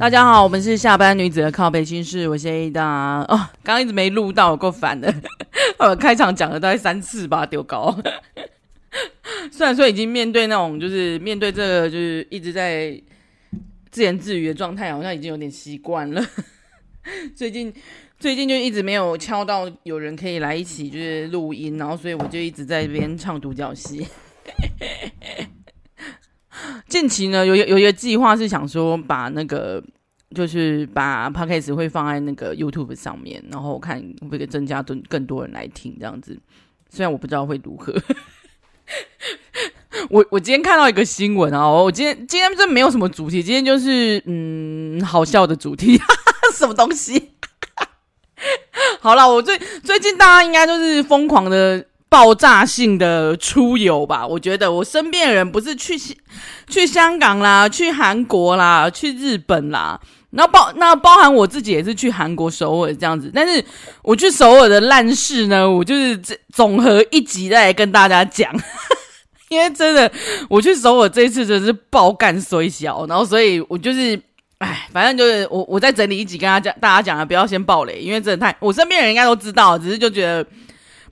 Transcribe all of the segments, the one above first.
大家好，我们是下班女子的靠背心事，我是 Ada 哦，刚刚一直没录到，我够烦的。我 开场讲了大概三次吧，丢高。虽然说已经面对那种，就是面对这个，就是一直在自言自语的状态，好像已经有点习惯了。最近最近就一直没有敲到有人可以来一起就是录音，然后所以我就一直在这边唱独角戏。近期呢，有有一个计划是想说把那个，就是把 Podcast 会放在那个 YouTube 上面，然后看会不会增加更更多人来听这样子。虽然我不知道会如何。我我今天看到一个新闻啊，我今天今天真没有什么主题，今天就是嗯好笑的主题，什么东西？好了，我最最近大家应该都是疯狂的。爆炸性的出游吧，我觉得我身边的人不是去去香港啦，去韩国啦，去日本啦，然后包那包含我自己也是去韩国首尔这样子。但是我去首尔的烂事呢，我就是这总和一集再来跟大家讲，因为真的我去首尔这一次真是爆干衰小，然后所以我就是哎，反正就是我我再整理一集跟大家讲，大家讲啊，不要先爆雷，因为真的太我身边人应该都知道，只是就觉得。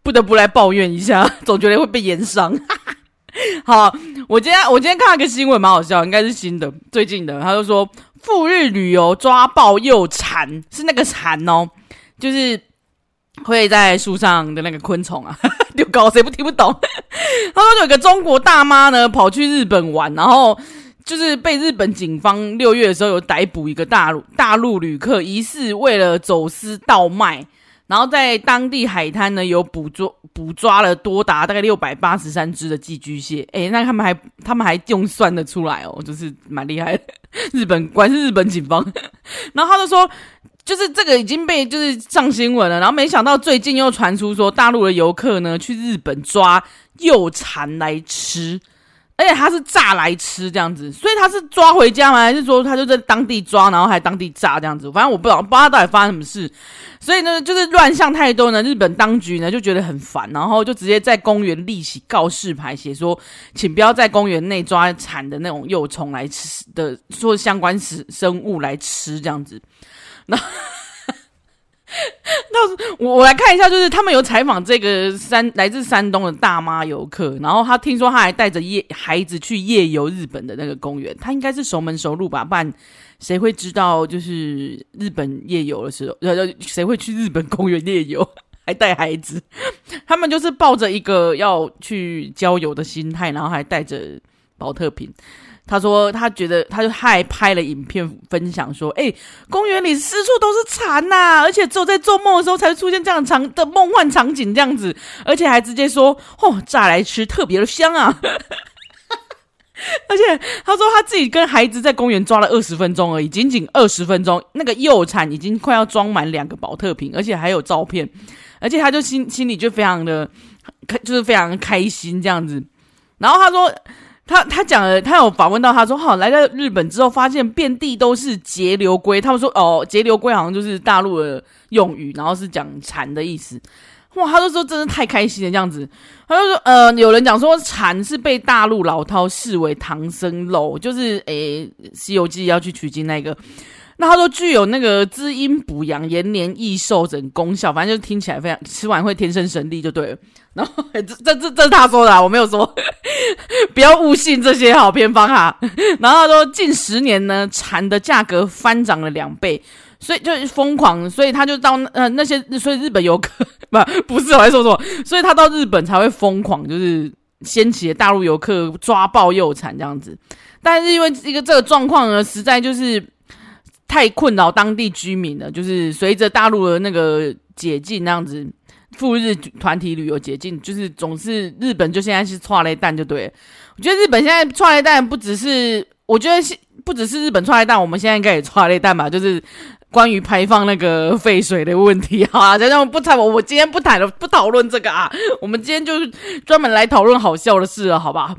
不得不来抱怨一下，总觉得会被炎上。好，我今天我今天看了个新闻，蛮好笑，应该是新的，最近的。他就说，赴日旅游抓爆幼蝉，是那个蝉哦，就是会在树上的那个昆虫啊。丢搞谁不听不懂？他说有个中国大妈呢，跑去日本玩，然后就是被日本警方六月的时候有逮捕一个大陆大陆旅客，疑似为了走私倒卖。然后在当地海滩呢，有捕捉捕抓了多达大概六百八十三只的寄居蟹，诶，那他们还他们还用算得出来哦，就是蛮厉害的。日本关是日本警方，然后他就说，就是这个已经被就是上新闻了，然后没想到最近又传出说大陆的游客呢去日本抓幼蝉来吃。而且他是炸来吃这样子，所以他是抓回家吗？还是说他就在当地抓，然后还当地炸这样子？反正我不知道，不知道他到底发生什么事。所以呢，就是乱象太多呢，日本当局呢就觉得很烦，然后就直接在公园立起告示牌，写说，请不要在公园内抓产的那种幼虫来吃的，说相关生生物来吃这样子。那。那我我来看一下，就是他们有采访这个山来自山东的大妈游客，然后他听说他还带着夜孩子去夜游日本的那个公园，他应该是熟门熟路吧？不然谁会知道就是日本夜游的时候，呃，谁会去日本公园夜游还带孩子？他们就是抱着一个要去郊游的心态，然后还带着保特瓶。他说：“他觉得，他就还拍了影片分享说，哎、公园里四处都是蝉呐、啊，而且只有在做梦的时候才会出现这样长的梦幻场景，这样子，而且还直接说，哦，炸来吃特别的香啊！而且他说他自己跟孩子在公园抓了二十分钟而已，仅仅二十分钟，那个幼蝉已经快要装满两个宝特瓶，而且还有照片，而且他就心心里就非常的开，就是非常开心这样子。然后他说。”他他讲了，他有访问到，他说：“好，来到日本之后，发现遍地都是节流龟。他们说，哦，节流龟好像就是大陆的用语，然后是讲蝉的意思。哇，他就说真的太开心了，这样子。他就说，呃，有人讲说蝉是被大陆老饕视为唐僧肉，就是诶，《西游记》要去取经那个。那他说具有那个滋阴补阳、延年益寿等功效，反正就听起来非常，吃完会天生神力就对了。”然后 这这这这是他说的，啊，我没有说，不要误信这些好偏方哈。然后他说近十年呢，蝉的价格翻涨了两倍，所以就疯狂，所以他就到呃那些，所以日本游客 不不是我在说错，所以他到日本才会疯狂，就是掀起大陆游客抓爆幼蚕这样子。但是因为一个这个状况呢，实在就是太困扰当地居民了，就是随着大陆的那个解禁那样子。赴日团体旅游捷径，就是总是日本就现在是剉咧等就对。我觉得日本现在剉咧等不只是，我觉得是不只是日本剉咧等，我们现在应该也剉咧等吧？就是关于排放那个废水的问题。好啊，这样不谈我，我今天不谈了，不讨论这个啊。我们今天就是专门来讨论好笑的事了，好吧？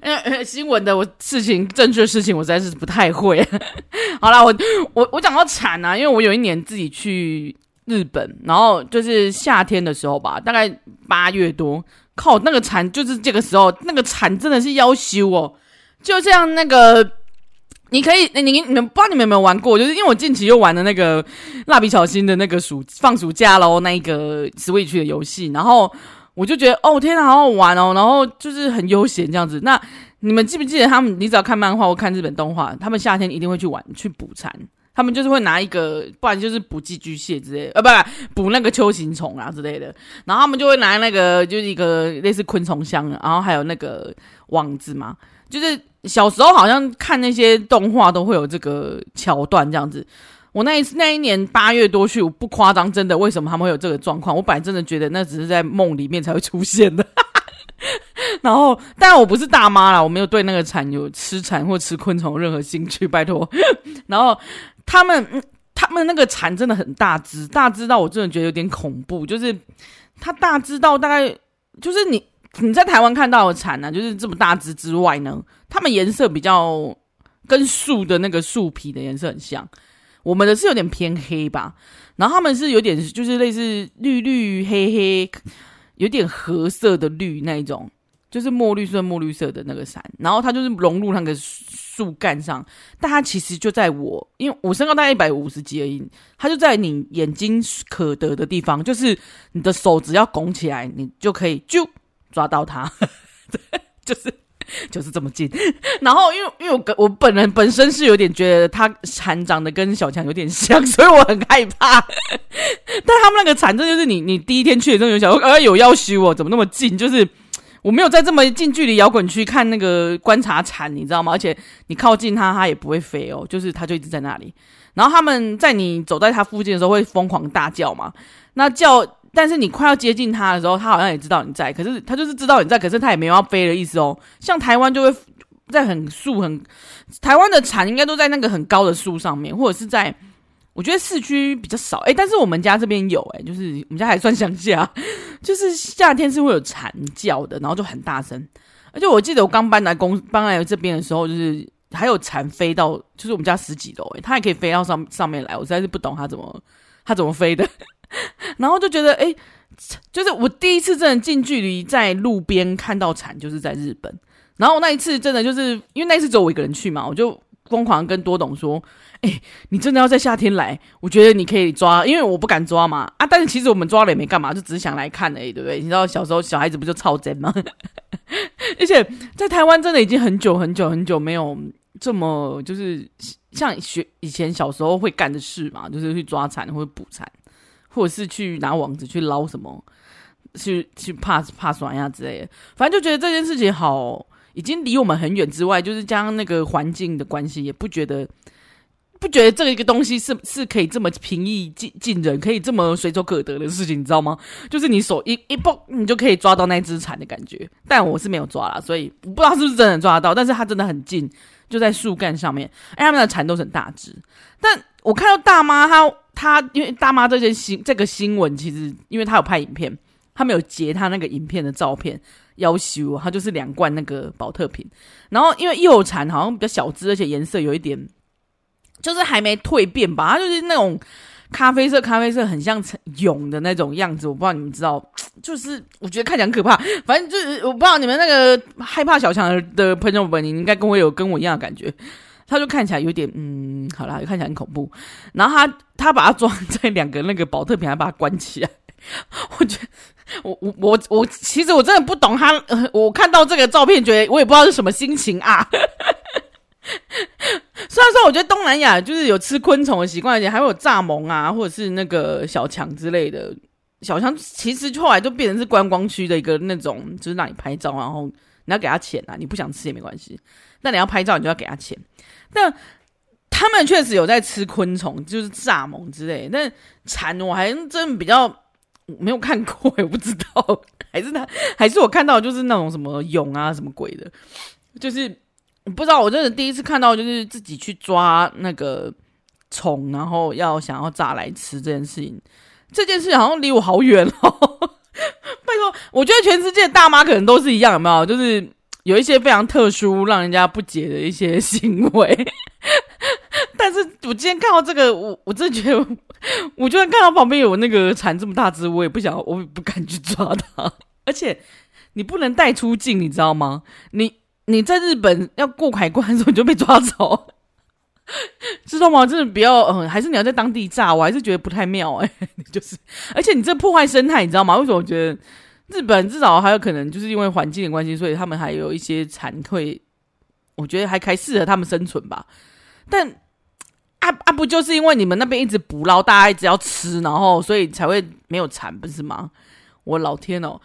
呃，新闻的我事情，正确的事情我实在是不太会。好啦，我我我讲到惨啊，因为我有一年自己去。日本，然后就是夏天的时候吧，大概八月多，靠，那个蝉就是这个时候，那个蝉真的是要修哦，就像那个你可以，你你你们不知道你们有没有玩过？就是因为我近期又玩了那个蜡笔小新的那个暑放暑假喽，那一个 Switch 的游戏，然后我就觉得哦天哪，好好玩哦，然后就是很悠闲这样子。那你们记不记得他们？你只要看漫画或看日本动画，他们夏天一定会去玩去捕蝉，他们就是会拿一个，不然就是捕寄居蟹之类的，呃，不，捕那个秋行虫啊之类的。然后他们就会拿那个就是一个类似昆虫箱，然后还有那个网子嘛，就是。小时候好像看那些动画都会有这个桥段这样子。我那一次那一年八月多去，我不夸张，真的，为什么他们会有这个状况？我本来真的觉得那只是在梦里面才会出现的。然后，但我不是大妈啦，我没有对那个蝉有吃蝉或吃昆虫任何兴趣，拜托。然后他们他们那个蝉真的很大只，大只到我真的觉得有点恐怖，就是它大只到大概就是你。你在台湾看到的蝉呢、就是这么大只之外呢，它们颜色比较跟树的那个树皮的颜色很像。我们的是有点偏黑吧，然后他们是有点就是类似绿绿黑黑，有点褐色的绿那一种，就是墨绿色墨绿色的那个伞。然后它就是融入那个树干上，但它其实就在我，因为我身高大概一百五十几而已，它就在你眼睛可得的地方，就是你的手只要拱起来，你就可以就。抓到它，对就是就是这么近。然后，因为因为我我本人本身是有点觉得它蝉长得跟小强有点像，所以我很害怕。但他们那个蝉，这就是你你第一天去的时候有想说，呃，有要修哦怎么那么近？就是我没有在这么近距离摇滚区看那个观察蝉，你知道吗？而且你靠近它，它也不会飞哦，就是它就一直在那里。然后他们在你走在它附近的时候会疯狂大叫嘛，那叫。但是你快要接近它的时候，它好像也知道你在，可是它就是知道你在，可是它也没有要飞的意思哦。像台湾就会在很树很，台湾的蝉应该都在那个很高的树上面，或者是在，我觉得市区比较少。诶，但是我们家这边有，诶，就是我们家还算乡下，就是夏天是会有蝉叫的，然后就很大声。而且我记得我刚搬来公搬来这边的时候，就是还有蝉飞到，就是我们家十几楼，诶，它也可以飞到上上面来，我实在是不懂它怎么 它怎么飞的。然后就觉得，哎、欸，就是我第一次真的近距离在路边看到蝉，就是在日本。然后那一次真的就是因为那一次只有我一个人去嘛，我就疯狂跟多董说，哎、你真的要在夏天来，我觉得你可以抓，因为我不敢抓嘛。啊，但是其实我们抓了也没干嘛，就只是想来看而已，对不对？你知道小时候小孩子不就超真吗？而且在台湾真的已经很久很久很久没有这么就是像学以前小时候会干的事嘛，就是去抓蝉或者捕蝉。或者是去拿网子去捞什么，去去怕怕酸呀之类的，反正就觉得这件事情好，已经离我们很远之外，就是加上那个环境的关系，也不觉得不觉得这一个东西是是可以这么平易近近人，可以这么随手可得的事情，你知道吗？就是你手一一碰，你就可以抓到那只蝉的感觉。但我是没有抓啦，所以不知道是不是真的抓得到，但是它真的很近，就在树干上面，哎，他们的蝉都是很大只，但我看到大妈她。她因为大妈这件新这个新闻，其实因为她有拍影片，他没有截她那个影片的照片，要求他就是两罐那个宝特瓶，然后因为幼蝉好像比较小只，而且颜色有一点，就是还没蜕变吧，它就是那种咖啡色，咖啡色很像蛹的那种样子，我不知道你们知道，就是我觉得看起来很可怕，反正就是我不知道你们那个害怕小强的朋友们，你应该跟我有跟我一样的感觉。他就看起来有点嗯，好啦，看起来很恐怖。然后他他把它装在两个那个宝特瓶，还把它关起来。我觉我我我我其实我真的不懂他。我看到这个照片，觉得我也不知道是什么心情啊。虽然说我觉得东南亚就是有吃昆虫的习惯，而且还会有蚱蜢啊，或者是那个小强之类的。小强其实后来就变成是观光区的一个那种，就是让你拍照，然后你要给他钱啊，你不想吃也没关系。但你要拍照，你就要给他钱。但他们确实有在吃昆虫，就是蚱蜢之类的。但蝉我还真比较没有看过，我不知道，还是他，还是我看到就是那种什么蛹啊什么鬼的，就是不知道。我真的第一次看到，就是自己去抓那个虫，然后要想要炸来吃这件事情。这件事好像离我好远哦。拜托，我觉得全世界大妈可能都是一样，有没有？就是。有一些非常特殊、让人家不解的一些行为，但是我今天看到这个，我我真的觉得，我就算看到旁边有那个蝉这么大只，我也不想，我也不敢去抓它。而且你不能带出境，你知道吗？你你在日本要过海关的时候你就被抓走，知道吗？真的不要，嗯，还是你要在当地炸，我还是觉得不太妙哎、欸。就是，而且你这破坏生态，你知道吗？为什么我觉得日本至少还有可能就是因为环境的关系，所以他们还有一些蚕会，我觉得还还适合他们生存吧。但啊啊，不就是因为你们那边一直捕捞，大家一直要吃，然后所以才会没有蚕，不是吗？我老天哦！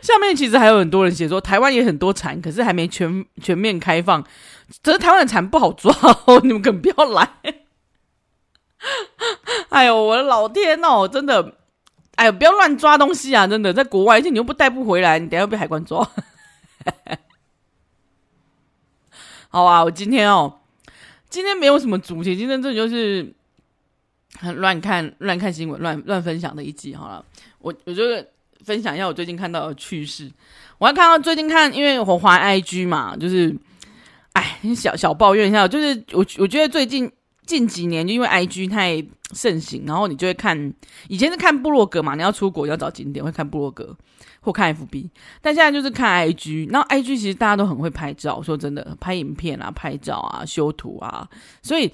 下面其实还有很多人写说，台湾也很多蚕，可是还没全全面开放。只是台湾的蚕不好抓哦，你们可不要来。哎呦，我的老天哦，真的，哎呦，不要乱抓东西啊！真的，在国外，而且你又不带不回来，你等下又被海关抓。好啊，我今天哦，今天没有什么主题，今天这就是很乱看、乱看新闻、乱乱分享的一集。好了，我我就分享一下我最近看到的趣事。我还看到最近看，因为我滑 IG 嘛，就是。哎，小小抱怨一下，就是我我觉得最近近几年，就因为 IG 太盛行，然后你就会看，以前是看部落格嘛，你要出国要找景点会看部落格或看 FB，但现在就是看 IG，然后 IG 其实大家都很会拍照，说真的，拍影片啊、拍照啊、修图啊，所以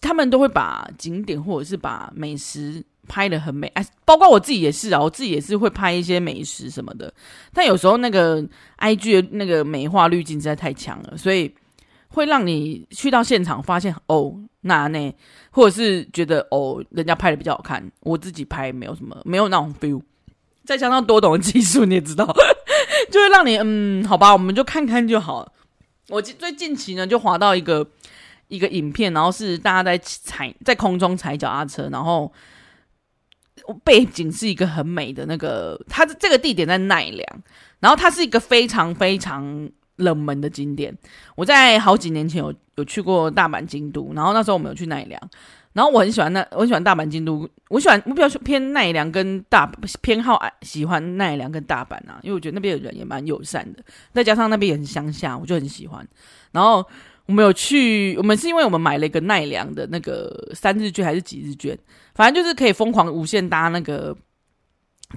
他们都会把景点或者是把美食拍的很美，哎，包括我自己也是啊，我自己也是会拍一些美食什么的，但有时候那个 IG 的那个美化滤镜实在太强了，所以。会让你去到现场发现哦，那那，或者是觉得哦，人家拍的比较好看，我自己拍没有什么，没有那种 feel。再加上多懂技术，你也知道，就会让你嗯，好吧，我们就看看就好。我最近期呢，就滑到一个一个影片，然后是大家在踩在空中踩脚踏车，然后背景是一个很美的那个，它的这个地点在奈良，然后它是一个非常非常。冷门的景点，我在好几年前有有去过大阪、京都，然后那时候我们有去奈良，然后我很喜欢那，我很喜欢大阪、京都，我喜欢我比较偏奈良跟大偏好爱喜欢奈良跟大阪啊，因为我觉得那边的人也蛮友善的，再加上那边也很乡下，我就很喜欢。然后我们有去，我们是因为我们买了一个奈良的那个三日券还是几日券，反正就是可以疯狂无限搭那个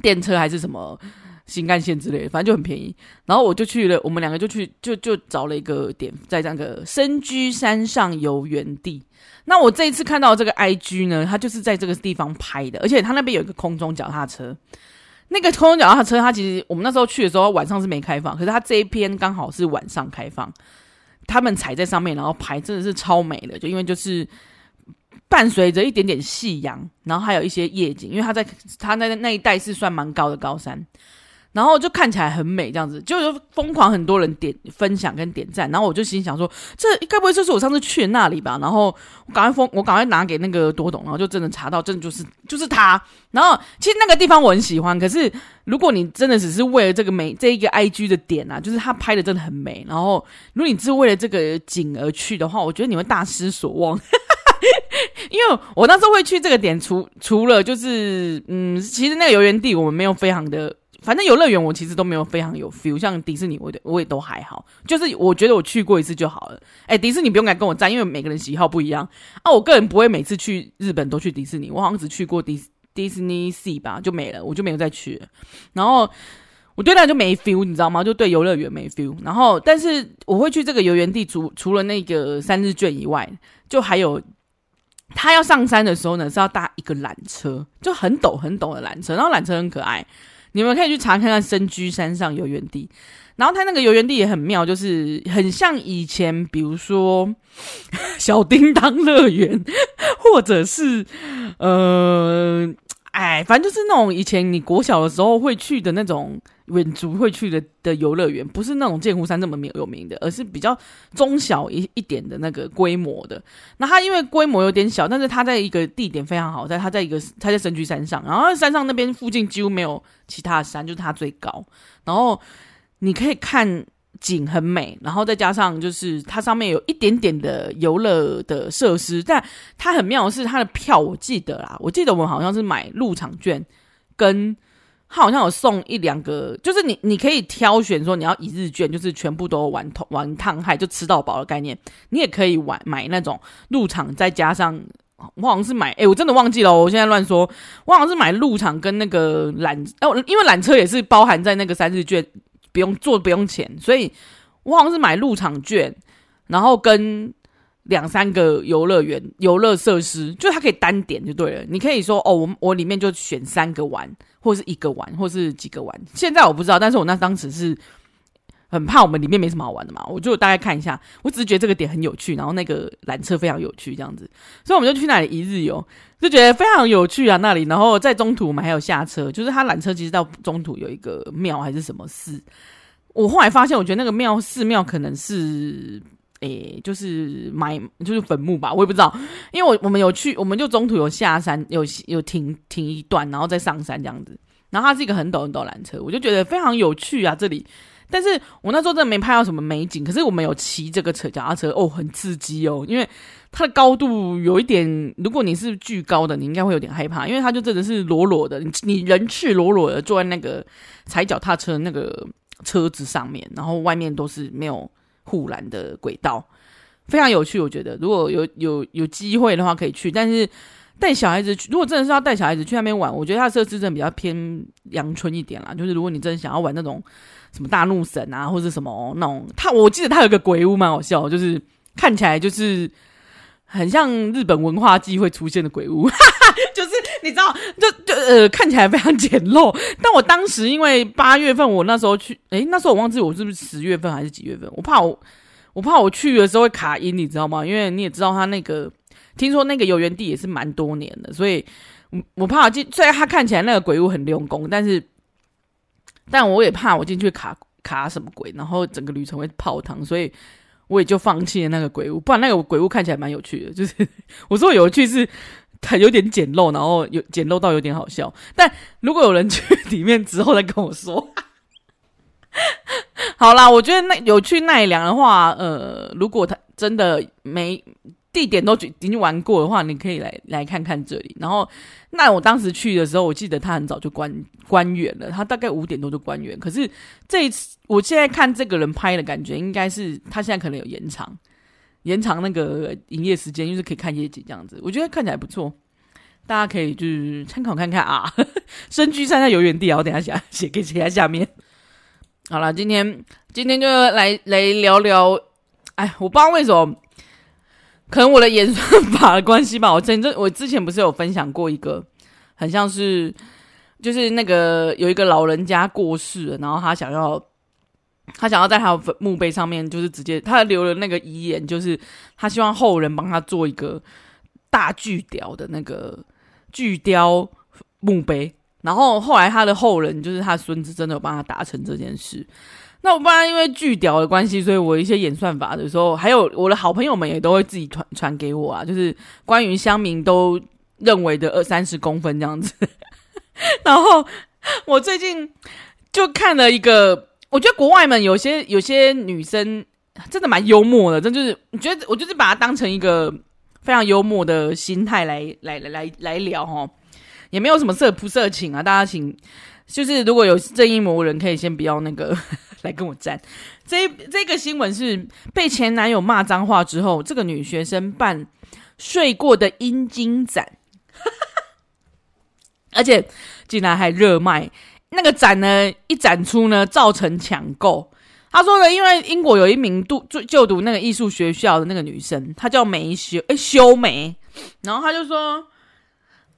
电车还是什么。新干线之类的，反正就很便宜。然后我就去了，我们两个就去，就就找了一个点，在那个深居山上游园地。那我这一次看到这个 IG 呢，它就是在这个地方拍的，而且它那边有一个空中脚踏车。那个空中脚踏车，它其实我们那时候去的时候晚上是没开放，可是它这一篇刚好是晚上开放，他们踩在上面，然后拍，真的是超美的。就因为就是。伴随着一点点夕阳，然后还有一些夜景，因为它在它那那一带是算蛮高的高山，然后就看起来很美，这样子就疯狂很多人点分享跟点赞，然后我就心想说，这该不会就是我上次去那里吧？然后我赶快疯，我赶快拿给那个多董，然后就真的查到，真的就是就是他。然后其实那个地方我很喜欢，可是如果你真的只是为了这个美这一个 IG 的点啊，就是他拍的真的很美，然后如果你只是为了这个景而去的话，我觉得你会大失所望。因为我那时候会去这个点，除除了就是，嗯，其实那个游园地我们没有非常的，反正游乐园我其实都没有非常有 feel，像迪士尼我我也都还好，就是我觉得我去过一次就好了。哎，迪士尼不用敢跟我战，因为每个人喜好不一样啊。我个人不会每次去日本都去迪士尼，我好像只去过迪迪士尼 Sea 吧，就没了，我就没有再去。然后我对那就没 feel，你知道吗？就对游乐园没 feel。然后，但是我会去这个游园地，除除了那个三日券以外，就还有。他要上山的时候呢，是要搭一个缆车，就很陡很陡的缆车，然后缆车很可爱，你们可以去查看看深居山上游园地。然后它那个游园地也很妙，就是很像以前，比如说 小叮当乐园，或者是呃，哎，反正就是那种以前你国小的时候会去的那种。远足会去的的游乐园，不是那种剑湖山这么有名的，而是比较中小一一点的那个规模的。那它因为规模有点小，但是它在一个地点非常好，在它在一个它在神居山上，然后山上那边附近几乎没有其他的山，就是它最高。然后你可以看景很美，然后再加上就是它上面有一点点的游乐的设施，但它很妙的是它的票，我记得啦，我记得我们好像是买入场券跟。他好像有送一两个，就是你你可以挑选说你要一日券，就是全部都玩通玩烫害就吃到饱的概念。你也可以玩买那种入场再加上，我好像是买，哎、我真的忘记了，我现在乱说，我好像是买入场跟那个缆，哦，因为缆车也是包含在那个三日券，不用做不用钱，所以我好像是买入场券，然后跟两三个游乐园、游乐设施，就它可以单点就对了。你可以说哦，我我里面就选三个玩，或是一个玩，或是几个玩。现在我不知道，但是我那当时是。很怕我们里面没什么好玩的嘛，我就大概看一下，我只是觉得这个点很有趣，然后那个缆车非常有趣，这样子，所以我们就去那里一日游，就觉得非常有趣啊那里。然后在中途我们还有下车，就是它缆车其实到中途有一个庙还是什么寺，我后来发现，我觉得那个庙寺庙可能是，诶、就是埋就是坟墓吧，我也不知道，因为我我们有去，我们就中途有下山，有有停停一段，然后再上山这样子。然后它是一个很陡很陡缆车，我就觉得非常有趣啊这里。但是我那时候真的没拍到什么美景，可是我们有骑这个车脚踏车哦，很刺激哦，因为它的高度有一点，如果你是巨高的，你应该会有点害怕，因为它就真的是裸裸的，你你人赤裸裸的坐在那个踩脚踏车那个车子上面，然后外面都是没有护栏的轨道，非常有趣。我觉得如果有有有机会的话可以去，但是带小孩子去，如果真的是要带小孩子去那边玩，我觉得它设置真的比较偏阳春一点啦，就是如果你真的想要玩那种。什么大怒神啊，或者什么那种，他我记得他有个鬼屋蛮好笑，就是看起来就是很像日本文化祭会出现的鬼屋，哈哈，就是你知道，就就呃看起来非常简陋。但我当时因为八月份，我那时候去，诶，那时候我忘记我是不是十月份还是几月份，我怕我我怕我去的时候会卡音，你知道吗？因为你也知道他那个，听说那个游园地也是蛮多年的，所以我我怕我进，虽然他看起来那个鬼屋很用功，但是。但我也怕我进去卡卡什么鬼，然后整个旅程会泡汤，所以我也就放弃了那个鬼屋。不然那个鬼屋看起来蛮有趣的，就是 我说有趣是它有点简陋，然后有简陋到有点好笑。但如果有人去里面之后再跟我说，好啦，我觉得那有去奈良的话，呃，如果他真的没。地点都已经玩过的话，你可以来来看看这里。然后，那我当时去的时候，我记得他很早就关关园了，他大概五点多就关园。可是这一次，我现在看这个人拍的感觉，应该是他现在可能有延长延长那个营业时间，就是可以看夜景这样子。我觉得看起来不错，大家可以就是参考看看啊。深居山在游园地啊，我等一下写写给写在下面。好了，今天今天就来来聊聊。哎，我不知道为什么。可能我的演算法的关系吧，我真正我之前不是有分享过一个，很像是就是那个有一个老人家过世了，然后他想要他想要在他的墓碑上面，就是直接他留了那个遗言，就是他希望后人帮他做一个大巨雕的那个巨雕墓碑，然后后来他的后人就是他孙子真的有帮他达成这件事。那我不然因为巨屌的关系，所以我一些演算法的时候，还有我的好朋友们也都会自己传传给我啊，就是关于乡民都认为的二三十公分这样子。然后我最近就看了一个，我觉得国外们有些有些女生真的蛮幽默的，真就是我觉得我就是把它当成一个非常幽默的心态来来来来来聊齁，也没有什么色不色情啊，大家请就是如果有正义魔人，可以先不要那个。来跟我战，这这个新闻是被前男友骂脏话之后，这个女学生办睡过的阴茎展，而且竟然还热卖。那个展呢，一展出呢，造成抢购。他说呢，因为英国有一名读就就读那个艺术学校的那个女生，她叫梅修，诶，修梅，然后他就说。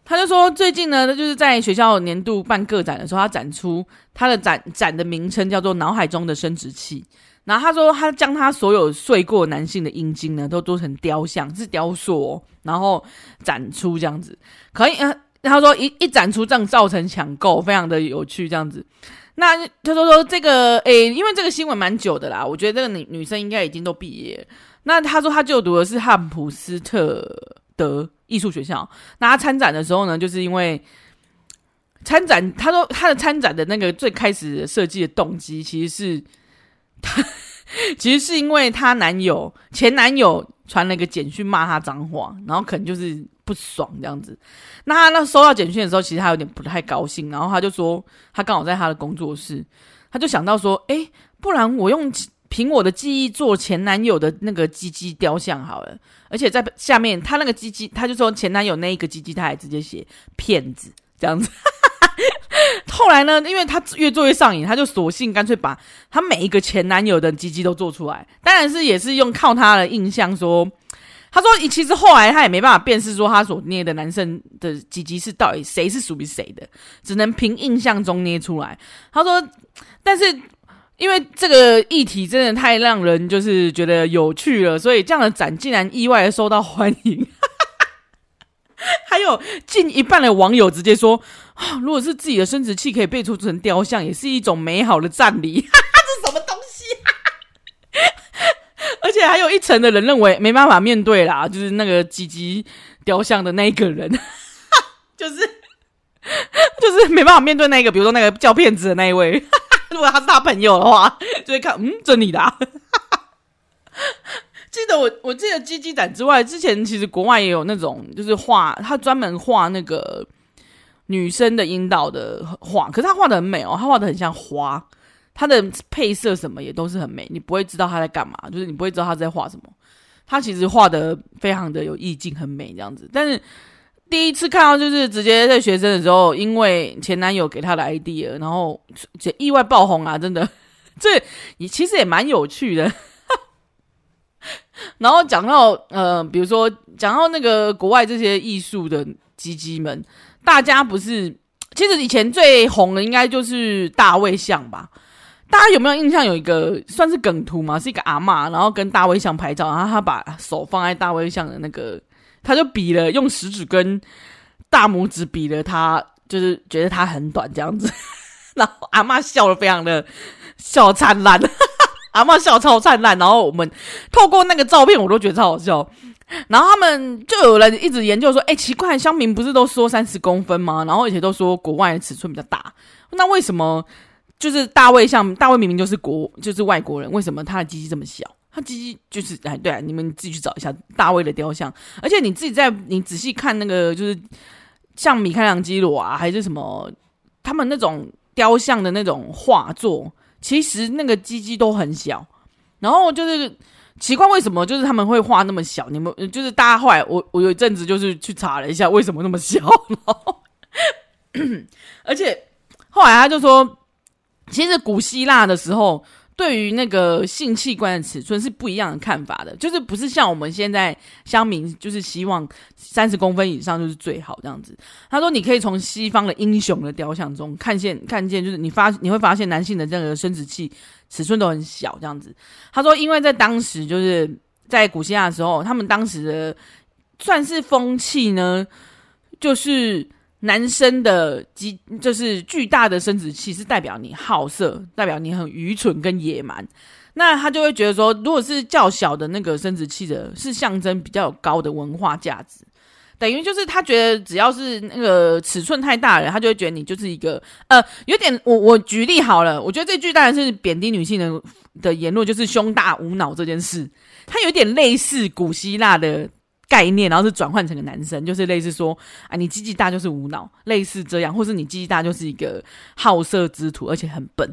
他就说，最近呢，他就是在学校年度办个展的时候，他展出他的展展的名称叫做“脑海中的生殖器”。然后他说，他将他所有睡过男性的阴茎呢，都做成雕像，是雕塑，然后展出这样子。可以，呃，他说一一展出这样造成抢购，非常的有趣这样子。那他说说这个，诶，因为这个新闻蛮久的啦，我觉得这个女女生应该已经都毕业。那他说他就读的是汉普斯特。德艺术学校，那他参展的时候呢，就是因为参展，他说他的参展的那个最开始设计的动机，其实是他 其实是因为他男友前男友传了一个简讯骂他脏话，然后可能就是不爽这样子。那他那收到简讯的时候，其实他有点不太高兴，然后他就说他刚好在他的工作室，他就想到说，哎，不然我用。凭我的记忆做前男友的那个鸡鸡雕像好了，而且在下面他那个鸡鸡，他就说前男友那一个鸡鸡，他还直接写骗子这样子，后来呢，因为他越做越上瘾，他就索性干脆把他每一个前男友的鸡鸡都做出来。当然是也是用靠他的印象说，他说其实后来他也没办法辨识说他所捏的男生的鸡鸡是到底谁是属于谁的，只能凭印象中捏出来。他说，但是因为这个议题真的太让人就是觉得有趣了，所以这样的展竟然意外的受到欢迎。还有近一半的网友直接说：“啊，如果是自己的生殖器可以被做成雕像，也是一种美好的赞礼。”，这是什么东西啊？而且还有一层的人认为没办法面对啦，就是那个鸡鸡雕像的那一个人，就是就是没办法面对那个，比如说那个叫骗子的那一位，如果他是他朋友的话，就会看，嗯，这你的啊。记得我，我记得鸡鸡展之外，之前其实国外也有那种，就是画，他专门画那个女生的阴道的画，可是他画的很美哦，他画的很像花，他的配色什么也都是很美，你不会知道他在干嘛，就是你不会知道他在画什么，他其实画的非常的有意境，很美这样子。但是第一次看到，就是直接在学生的时候，因为前男友给他的 idea，然后意外爆红啊，真的，这也其实也蛮有趣的。然后讲到呃，比如说讲到那个国外这些艺术的鸡鸡们，大家不是其实以前最红的应该就是大卫像吧？大家有没有印象？有一个算是梗图嘛，是一个阿嬷，然后跟大卫像拍照，然后他把手放在大卫像的那个，他就比了用食指跟大拇指比了他，就是觉得他很短这样子，然后阿嬷笑得非常的笑灿烂。阿嬷笑超灿烂，然后我们透过那个照片，我都觉得超好笑。然后他们就有人一直研究说：“哎，奇怪，乡民不是都说三十公分吗？然后而且都说国外的尺寸比较大，那为什么就是大卫像大卫明明就是国就是外国人，为什么他的鸡鸡这么小？他鸡鸡就是哎，对啊，你们自己去找一下大卫的雕像，而且你自己在你仔细看那个就是像米开朗基罗啊，还是什么他们那种雕像的那种画作。”其实那个鸡鸡都很小，然后就是奇怪为什么就是他们会画那么小？你们就是大家后来我我有一阵子就是去查了一下为什么那么小，然 后而且后来他就说，其实古希腊的时候。对于那个性器官的尺寸是不一样的看法的，就是不是像我们现在乡民，就是希望三十公分以上就是最好这样子。他说，你可以从西方的英雄的雕像中看见，看见就是你发你会发现男性的这个生殖器尺寸都很小这样子。他说，因为在当时就是在古希腊的时候，他们当时的算是风气呢，就是。男生的鸡就是巨大的生殖器，是代表你好色，代表你很愚蠢跟野蛮。那他就会觉得说，如果是较小的那个生殖器的，是象征比较高的文化价值。等于就是他觉得只要是那个尺寸太大了，他就会觉得你就是一个呃，有点我我举例好了，我觉得这句当然是贬低女性的的言论，就是胸大无脑这件事，它有点类似古希腊的。概念，然后是转换成个男生，就是类似说啊，你鸡鸡大就是无脑，类似这样，或是你鸡鸡大就是一个好色之徒，而且很笨，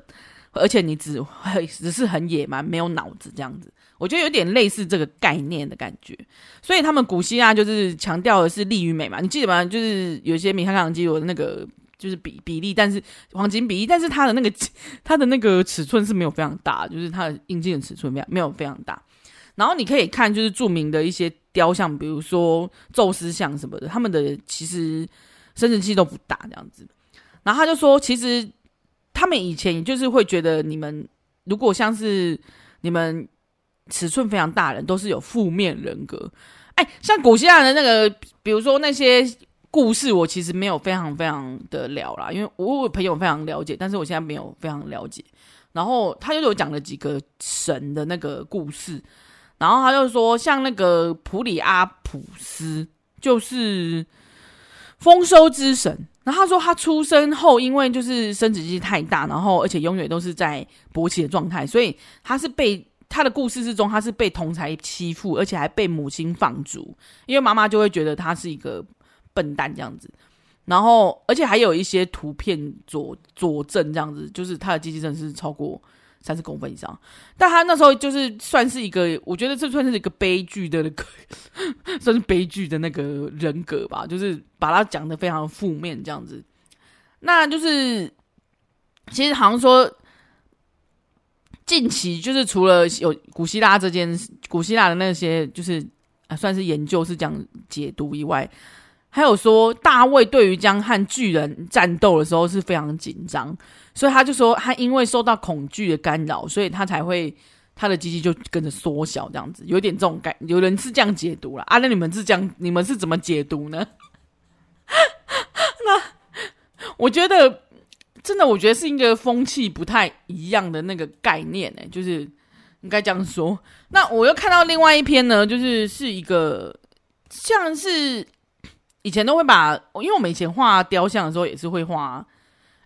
而且你只会只是很野蛮，没有脑子这样子。我觉得有点类似这个概念的感觉。所以他们古希腊就是强调的是力与美嘛，你记得吗？就是有些米开朗基罗的那个就是比比例，但是黄金比例，但是他的那个他的那个尺寸是没有非常大，就是他的硬件尺寸没有没有非常大。然后你可以看，就是著名的一些雕像，比如说宙斯像什么的，他们的其实生殖器都不大这样子。然后他就说，其实他们以前就是会觉得，你们如果像是你们尺寸非常大的人，都是有负面人格。哎，像古希腊的那个，比如说那些故事，我其实没有非常非常的了啦，因为我有朋友非常了解，但是我现在没有非常了解。然后他就有讲了几个神的那个故事。然后他就说，像那个普里阿普斯，就是丰收之神。然后他说，他出生后，因为就是生殖器太大，然后而且永远都是在勃起的状态，所以他是被他的故事之中，他是被同才欺负，而且还被母亲放逐，因为妈妈就会觉得他是一个笨蛋这样子。然后，而且还有一些图片佐佐证这样子，就是他的鸡鸡真的是超过。三十公分以上，但他那时候就是算是一个，我觉得这算是一个悲剧的那个，算是悲剧的那个人格吧，就是把他讲的非常负面这样子。那就是其实好像说，近期就是除了有古希腊这件古希腊的那些，就是啊算是研究是讲解读以外，还有说大卫对于将和巨人战斗的时候是非常紧张，所以他就说他因为受到恐惧的干扰，所以他才会。他的机器就跟着缩小，这样子有点这种感，有人是这样解读了啊？那你们是这样，你们是怎么解读呢？那我觉得真的，我觉得是一个风气不太一样的那个概念呢、就是应该这样说。那我又看到另外一篇呢，就是是一个像是以前都会把，因为我们以前画雕像的时候也是会画，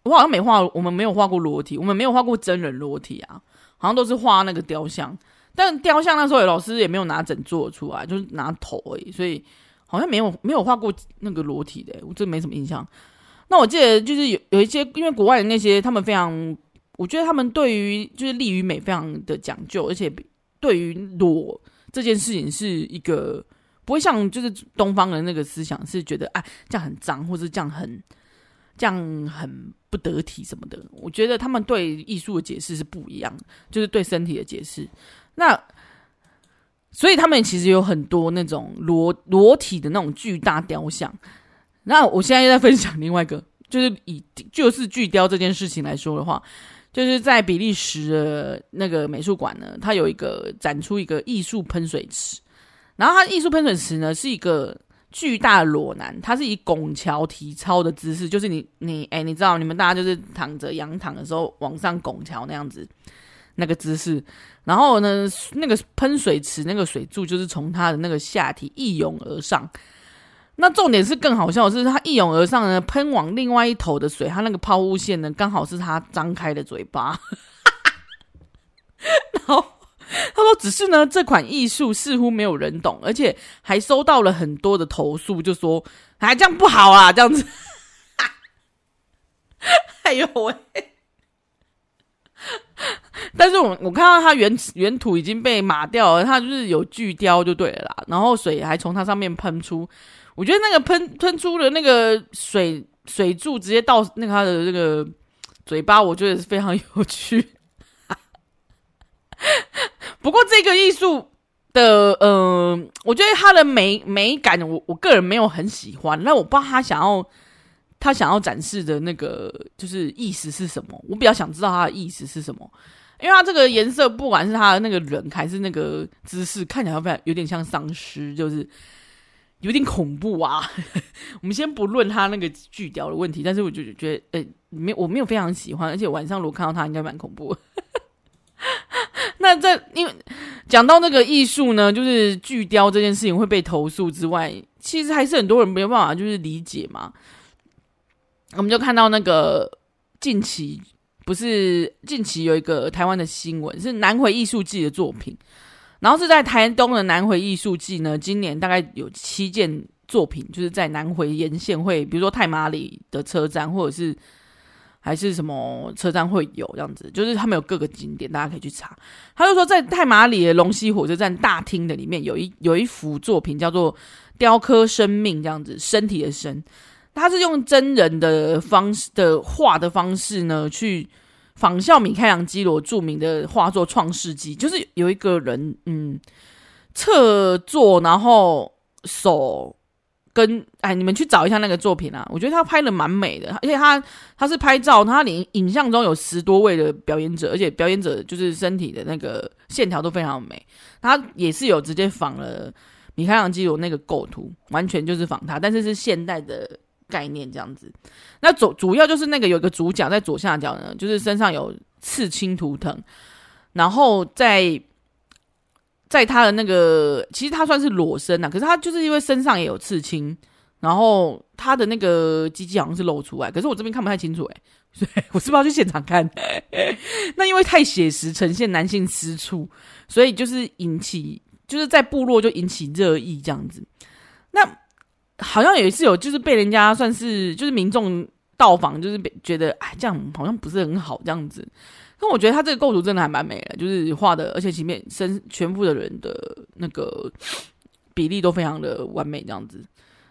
我好像没画，我们没有画过裸体，我们没有画过真人裸体啊。好像都是画那个雕像，但雕像那时候老师也没有拿整做出来，就是拿头而已，所以好像没有没有画过那个裸体的，我真没什么印象。那我记得就是有有一些，因为国外的那些他们非常，我觉得他们对于就是力与美非常的讲究，而且对于裸这件事情是一个不会像就是东方人那个思想是觉得哎这样很脏，或者这样很。这样很不得体什么的，我觉得他们对艺术的解释是不一样，就是对身体的解释。那所以他们其实有很多那种裸裸体的那种巨大雕像。那我现在又在分享另外一个，就是以就是巨雕这件事情来说的话，就是在比利时的那个美术馆呢，它有一个展出一个艺术喷水池，然后它艺术喷水池呢是一个。巨大裸男，他是以拱桥体操的姿势，就是你你哎、你知道你们大家就是躺着仰躺的时候往上拱桥那样子那个姿势，然后呢，那个喷水池那个水柱就是从他的那个下体一涌而上。那重点是更好笑的是，他一涌而上呢，喷往另外一头的水，他那个抛物线呢，刚好是他张开的嘴巴，他说：“只是呢，这款艺术似乎没有人懂，而且还收到了很多的投诉，就说哎，这样不好啊，这样子。哎呦喂！但是我我看到它原原图已经被码掉了，它就是有巨雕就对了啦。然后水还从它上面喷出，我觉得那个喷喷出的那个水水柱直接到那个它的这个嘴巴，我觉得是非常有趣。”不过这个艺术的，呃，我觉得它的美美感我，我个人没有很喜欢。那我不知道他想要他想要展示的那个就是意思是什么，我比较想知道他的意思是什么。因为他这个颜色，不管是他的那个人还是那个姿势，看起来非常有点像丧尸，就是有点恐怖啊。我们先不论他那个巨雕的问题，但是我就觉得，呃，没我没有非常喜欢，而且晚上如果看到他，应该蛮恐怖。那这因为讲到那个艺术呢，就是巨雕这件事情会被投诉之外，其实还是很多人没有办法就是理解嘛。我们就看到那个近期不是近期有一个台湾的新闻，是南回艺术季的作品，然后是在台东的南回艺术季呢，今年大概有七件作品，就是在南回沿线会，比如说太麻里的车站或者是。还是什么车站会有这样子，就是他们有各个景点，大家可以去查。他就说，在太马里的龙溪火车站大厅的里面，有一有一幅作品叫做《雕刻生命》这样子，身体的身，他是用真人的方式的画的方式呢，去仿效米开朗基罗著名的画作《创世纪》，就是有一个人，嗯，侧坐，然后手。跟哎，你们去找一下那个作品啊！我觉得他拍的蛮美的，而且他他是拍照，他连影像中有十多位的表演者，而且表演者就是身体的那个线条都非常美。他也是有直接仿了米开朗基罗那个构图，完全就是仿他，但是是现代的概念这样子。那主主要就是那个有一个主角在左下角呢，就是身上有刺青图腾，然后在。在他的那个，其实他算是裸身呐，可是他就是因为身上也有刺青，然后他的那个鸡鸡好像是露出来，可是我这边看不太清楚诶，所以我是不是要去现场看？那因为太写实，呈现男性私处，所以就是引起，就是在部落就引起热议这样子。那好像有一次有就是被人家算是就是民众到访，就是被觉得哎这样好像不是很好这样子。但我觉得他这个构图真的还蛮美的，就是画的，而且前面身全部的人的那个比例都非常的完美，这样子。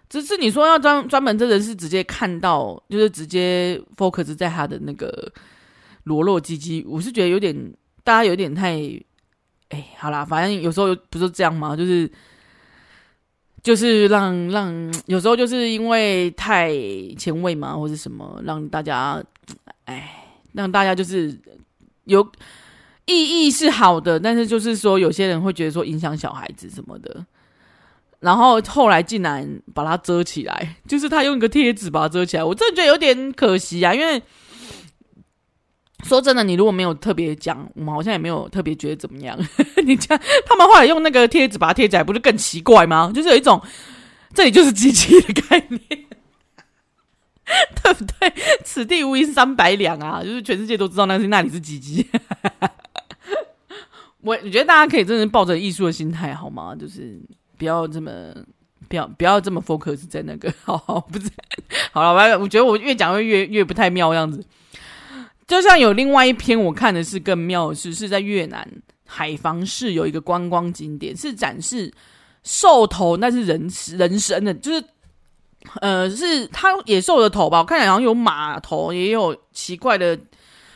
只是你说要专专门，真的是直接看到，就是直接 focus 在他的那个裸露鸡鸡，我是觉得有点，大家有点太，哎，好啦，反正有时候不是这样吗？就是就是让让有时候就是因为太前卫嘛，或者什么，让大家，哎，让大家就是有意义是好的，但是就是说有些人会觉得说影响小孩子什么的。然后后来竟然把它遮起来，就是他用一个贴纸把它遮起来，我真的觉得有点可惜啊。因为说真的，你如果没有特别讲，我们好像也没有特别觉得怎么样。你这样他们后来用那个贴纸把它贴起来，不是更奇怪吗？就是有一种这里就是机器的概念，对不对？此地无银三百两啊，就是全世界都知道那是那里是机器。我 我觉得大家可以真的抱着艺术的心态，好吗？就是。不要这么，不要不要这么 focus 在那个，好好不是，好了，我我觉得我越讲会越越不太妙，样子。就像有另外一篇我看的是更妙的是，是在越南海防市有一个观光景点，是展示兽头，那是人人身的，就是呃，是它野兽的头吧？我看起来好像有马头，也有奇怪的，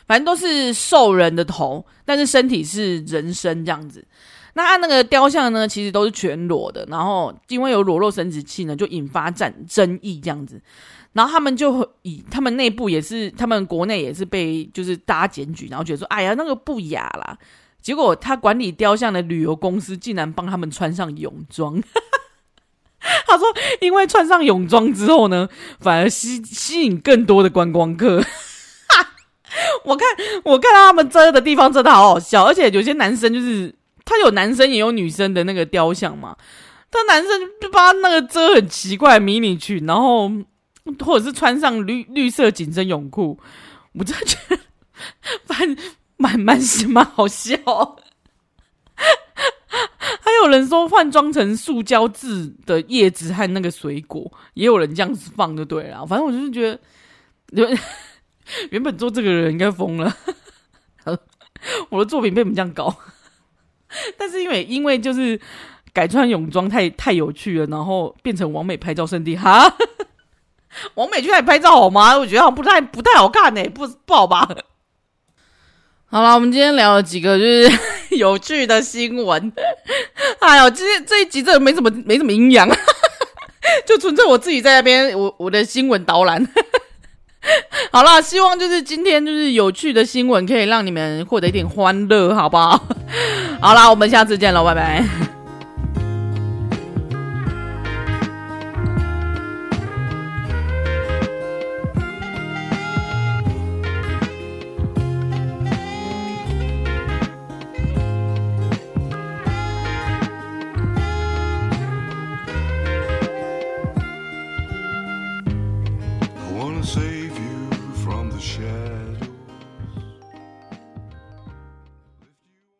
反正都是兽人的头，但是身体是人身这样子。那按那个雕像呢，其实都是全裸的，然后因为有裸露生殖器呢，就引发战争议这样子。然后他们就以他们内部也是，他们国内也是被就是大家检举，然后觉得说，哎呀，那个不雅啦。结果他管理雕像的旅游公司竟然帮他们穿上泳装。他说，因为穿上泳装之后呢，反而吸吸引更多的观光客。我看我看到他们遮的地方真的好好笑，而且有些男生就是。他有男生也有女生的那个雕像嘛？他男生就把他那个遮很奇怪迷你裙，然后或者是穿上绿绿色紧身泳裤，我真的觉得 蛮蛮蛮蛮好笑。有人说换装成塑胶制的叶子和那个水果，也有人这样子放就对了。反正我就是觉得，原本做这个人应该疯了。我的作品被你们这样搞。但是因为因为就是改穿泳装太太有趣了，然后变成网美拍照圣地哈，王美去那里拍照好吗？我觉得好像不太不太好看呢、不不好吧？好了，我们今天聊了几个就是 有趣的新闻。哎呦，今天这一集真的没什么没什么营养，就纯粹我自己在那边我我的新闻导览。好啦，希望就是今天就是有趣的新闻，可以让你们获得一点欢乐，好不好？好啦，我们下次见了，拜拜。